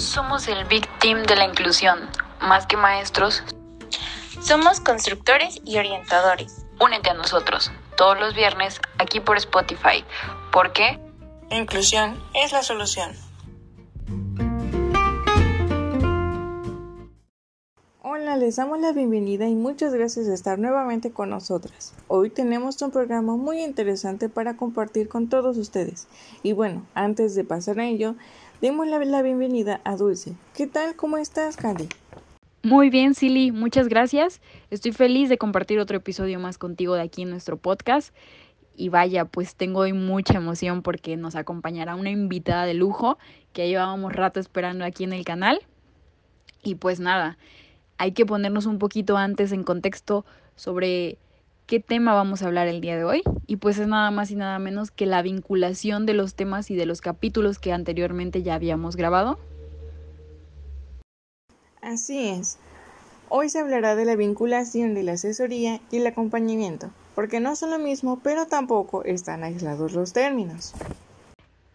Somos el Big Team de la inclusión. Más que maestros, somos constructores y orientadores. Únete a nosotros todos los viernes aquí por Spotify. ¿Por qué? Inclusión es la solución. Hola, les damos la bienvenida y muchas gracias por estar nuevamente con nosotras. Hoy tenemos un programa muy interesante para compartir con todos ustedes. Y bueno, antes de pasar a ello, demos la, bienvenida a Dulce. ¿Qué tal? ¿Cómo estás, Candy? Muy bien, Silly, muchas gracias. Estoy feliz de compartir otro episodio más contigo de aquí en nuestro podcast. Y vaya, pues tengo hoy mucha emoción porque nos acompañará una invitada de lujo que llevábamos rato esperando aquí en el canal. Y pues nada, hay que ponernos un poquito antes en contexto sobre qué tema vamos a hablar el día de hoy. Y pues es nada más y nada menos que la vinculación de los temas y de los capítulos que anteriormente ya habíamos grabado. Así es. Hoy se hablará de la vinculación de la asesoría y el acompañamiento, porque no son lo mismo, pero tampoco están aislados los términos.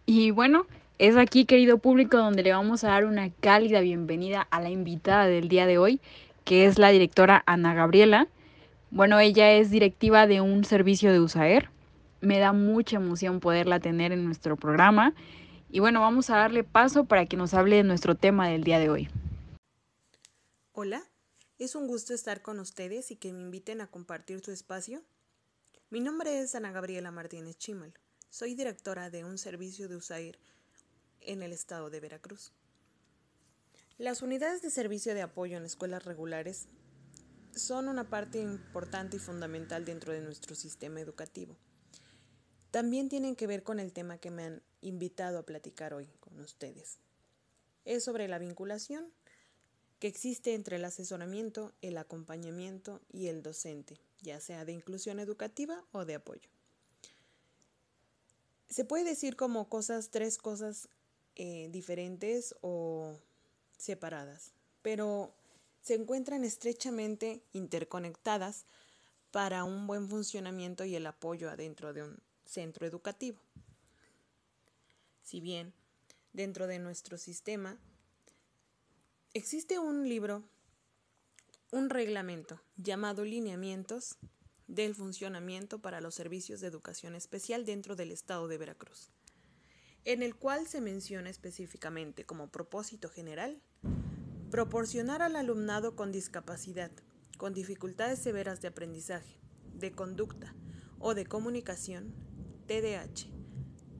Y bueno, es aquí, querido público, donde le vamos a dar una cálida bienvenida a la invitada del día de hoy, que es la directora Ana Gabriela. Bueno, ella es directiva de un servicio de USAER. Me da mucha emoción poderla tener en nuestro programa. Y bueno, vamos a darle paso para que nos hable de nuestro tema del día de hoy. Hola, es un gusto estar con ustedes y que me inviten a compartir su espacio. Mi nombre es Ana Gabriela Martínez Chimal. Soy directora de un servicio de USAIR en el estado de Veracruz. Las unidades de servicio de apoyo en escuelas regulares son una parte importante y fundamental dentro de nuestro sistema educativo. También tienen que ver con el tema que me han invitado a platicar hoy con ustedes. Es sobre la vinculación que existe entre el asesoramiento, el acompañamiento y el docente, ya sea de inclusión educativa o de apoyo. Se puede decir como cosas, tres cosas eh, diferentes o separadas, pero se encuentran estrechamente interconectadas para un buen funcionamiento y el apoyo adentro de un centro educativo. Si bien dentro de nuestro sistema Existe un libro, un reglamento llamado Lineamientos del Funcionamiento para los Servicios de Educación Especial dentro del Estado de Veracruz, en el cual se menciona específicamente como propósito general proporcionar al alumnado con discapacidad, con dificultades severas de aprendizaje, de conducta o de comunicación, TDAH,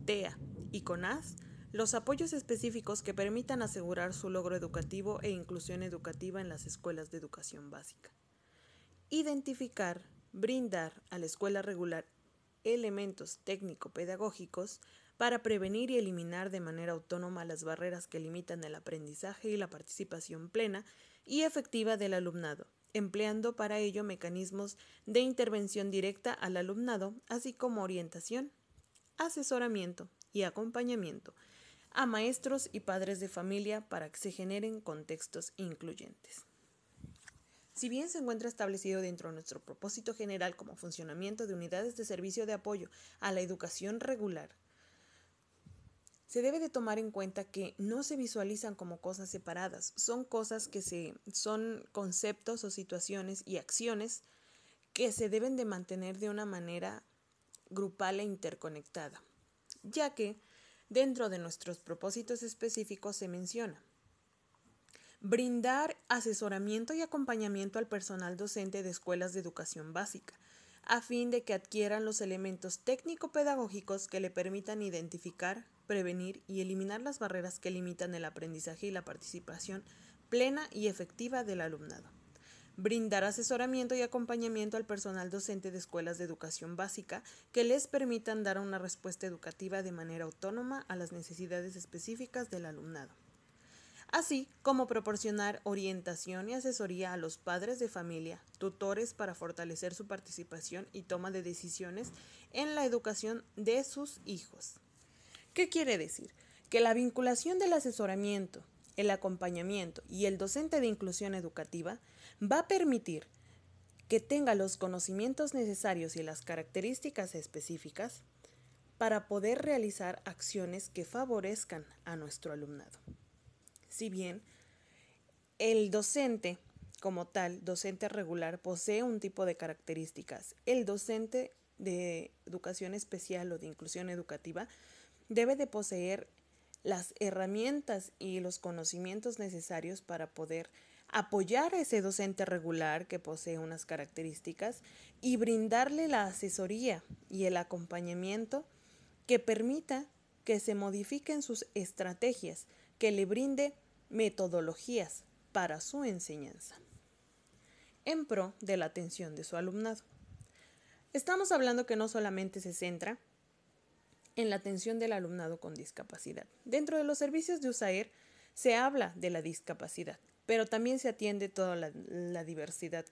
TEA y CONAS, los apoyos específicos que permitan asegurar su logro educativo e inclusión educativa en las escuelas de educación básica. Identificar, brindar a la escuela regular elementos técnico-pedagógicos para prevenir y eliminar de manera autónoma las barreras que limitan el aprendizaje y la participación plena y efectiva del alumnado, empleando para ello mecanismos de intervención directa al alumnado, así como orientación, asesoramiento y acompañamiento a maestros y padres de familia para que se generen contextos incluyentes. Si bien se encuentra establecido dentro de nuestro propósito general como funcionamiento de unidades de servicio de apoyo a la educación regular, se debe de tomar en cuenta que no se visualizan como cosas separadas, son cosas que se son conceptos o situaciones y acciones que se deben de mantener de una manera grupal e interconectada, ya que Dentro de nuestros propósitos específicos se menciona brindar asesoramiento y acompañamiento al personal docente de escuelas de educación básica, a fin de que adquieran los elementos técnico-pedagógicos que le permitan identificar, prevenir y eliminar las barreras que limitan el aprendizaje y la participación plena y efectiva del alumnado. Brindar asesoramiento y acompañamiento al personal docente de escuelas de educación básica que les permitan dar una respuesta educativa de manera autónoma a las necesidades específicas del alumnado, así como proporcionar orientación y asesoría a los padres de familia, tutores para fortalecer su participación y toma de decisiones en la educación de sus hijos. ¿Qué quiere decir? Que la vinculación del asesoramiento, el acompañamiento y el docente de inclusión educativa va a permitir que tenga los conocimientos necesarios y las características específicas para poder realizar acciones que favorezcan a nuestro alumnado. Si bien el docente como tal, docente regular, posee un tipo de características. El docente de educación especial o de inclusión educativa debe de poseer las herramientas y los conocimientos necesarios para poder apoyar a ese docente regular que posee unas características y brindarle la asesoría y el acompañamiento que permita que se modifiquen sus estrategias, que le brinde metodologías para su enseñanza, en pro de la atención de su alumnado. Estamos hablando que no solamente se centra en la atención del alumnado con discapacidad. Dentro de los servicios de USAER se habla de la discapacidad, pero también se atiende toda la, diversidad.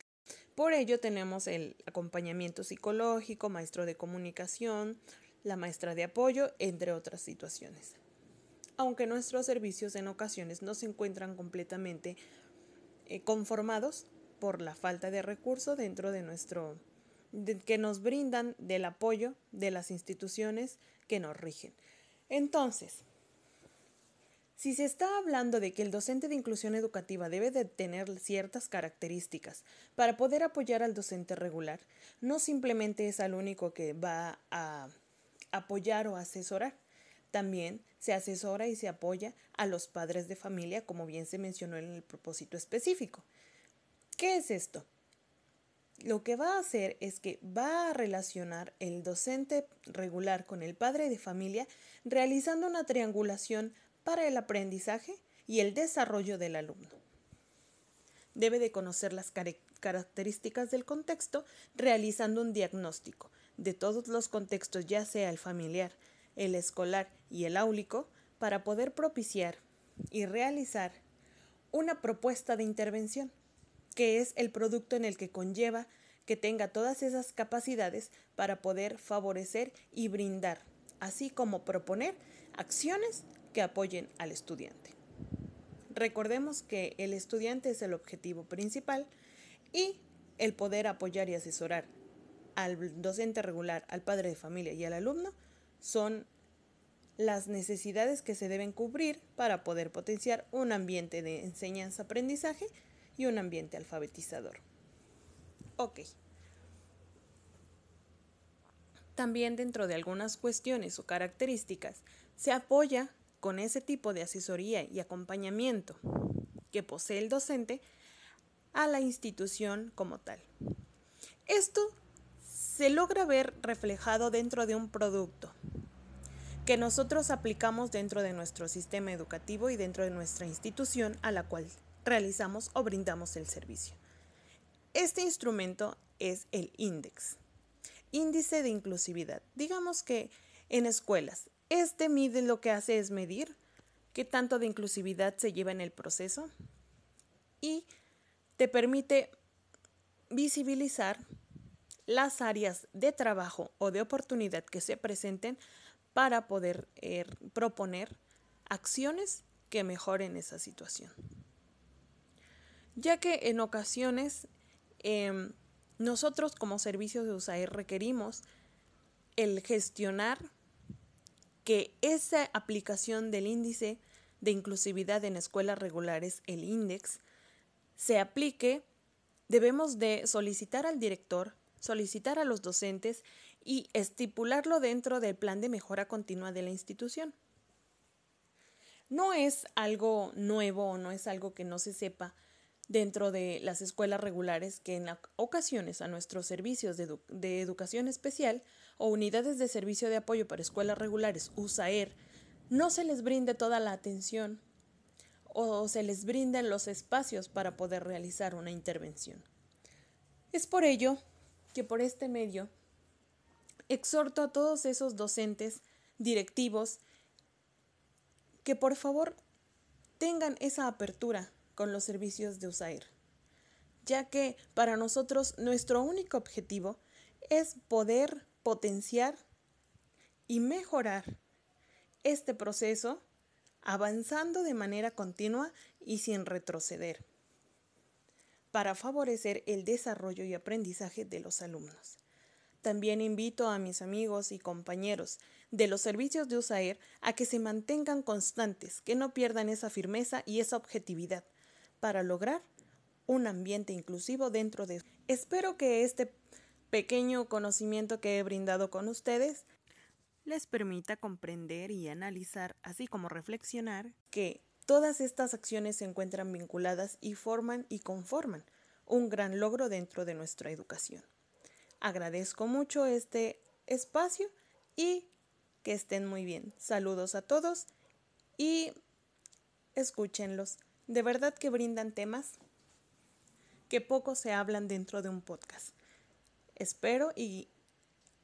Por ello tenemos el acompañamiento psicológico, maestro de comunicación, la maestra de apoyo, entre otras situaciones. Aunque nuestros servicios en ocasiones no se encuentran completamente eh, conformados por la falta de recursos dentro de nuestro que nos brindan del apoyo de las instituciones que nos rigen. Entonces, si se está hablando de que el docente de inclusión educativa debe de tener ciertas características para poder apoyar al docente regular, no simplemente es al único que va a apoyar o asesorar. También se asesora y se apoya a los padres de familia, como bien se mencionó en el propósito específico. ¿Qué es esto? lo que va a hacer es que va a relacionar el docente regular con el padre de familia realizando una triangulación para el aprendizaje y el desarrollo del alumno. Debe de conocer las características del contexto realizando un diagnóstico de todos los contextos, ya sea el familiar, el escolar y el áulico, para poder propiciar y realizar una propuesta de intervención que es el producto en el que conlleva que tenga todas esas capacidades para poder favorecer y brindar, así como proponer acciones que apoyen al estudiante. Recordemos que el estudiante es el objetivo principal y el poder apoyar y asesorar al docente regular, al padre de familia y al alumno son las necesidades que se deben cubrir para poder potenciar un ambiente de enseñanza-aprendizaje y un ambiente alfabetizador. Ok. También dentro de algunas cuestiones o características se apoya con ese tipo de asesoría y acompañamiento que posee el docente a la institución como tal. Esto se logra ver reflejado dentro de un producto que nosotros aplicamos dentro de nuestro sistema educativo y dentro de nuestra institución a la cual realizamos o brindamos el servicio. Este instrumento es el INDEX, índice de inclusividad. Digamos que en escuelas, este mide lo que hace es medir qué tanto de inclusividad se lleva en el proceso y te permite visibilizar las áreas de trabajo o de oportunidad que se presenten para poder eh, proponer acciones que mejoren esa situación. Ya que en ocasiones em, nosotros como servicios de USAID requerimos el gestionar que esa aplicación del índice de inclusividad en escuelas regulares, el INDEX, se aplique, debemos de solicitar al director, solicitar a los docentes y estipularlo dentro del plan de mejora continua de la institución. No es algo nuevo o no es algo que no se sepa, dentro de las escuelas regulares que en ocasiones a nuestros servicios de, educación especial o unidades de servicio de apoyo para escuelas regulares USAER no se les brinde toda la atención o se les brinden los espacios para poder realizar una intervención. Es por ello que por este medio exhorto a todos esos docentes, directivos, que por favor tengan esa apertura con los servicios de USAIR, ya que para nosotros nuestro único objetivo es poder potenciar y mejorar este proceso avanzando de manera continua y sin retroceder para favorecer el desarrollo y aprendizaje de los alumnos. También invito a mis amigos y compañeros de los servicios de USAER a que se mantengan constantes, que no pierdan esa firmeza y esa objetividad para lograr un ambiente inclusivo dentro de. Espero que este pequeño conocimiento que he brindado con ustedes les permita comprender y analizar, así como reflexionar, que todas estas acciones se encuentran vinculadas y forman y conforman un gran logro dentro de nuestra educación. Agradezco mucho este espacio y que estén muy bien. Saludos a todos y escúchenlos. De verdad que brindan temas que poco se hablan dentro de un podcast. Espero y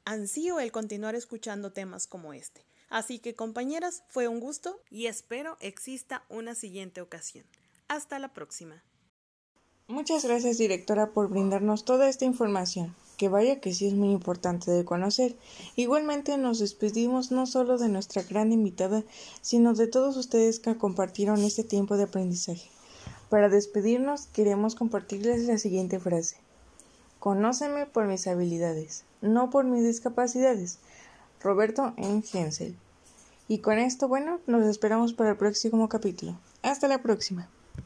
ansío el continuar escuchando temas como este. Así que compañeras, fue un gusto y espero exista una siguiente ocasión. Hasta la próxima. Muchas gracias directora por brindarnos toda esta información, que vaya que sí es muy importante de conocer. Igualmente nos despedimos no solo de nuestra gran invitada, sino de todos ustedes que compartieron este tiempo de aprendizaje. Para despedirnos queremos compartirles la siguiente frase. Conóceme por mis habilidades, no por mis discapacidades. Roberto en Hensel. Y con esto, bueno, nos esperamos para el próximo capítulo. Hasta la próxima.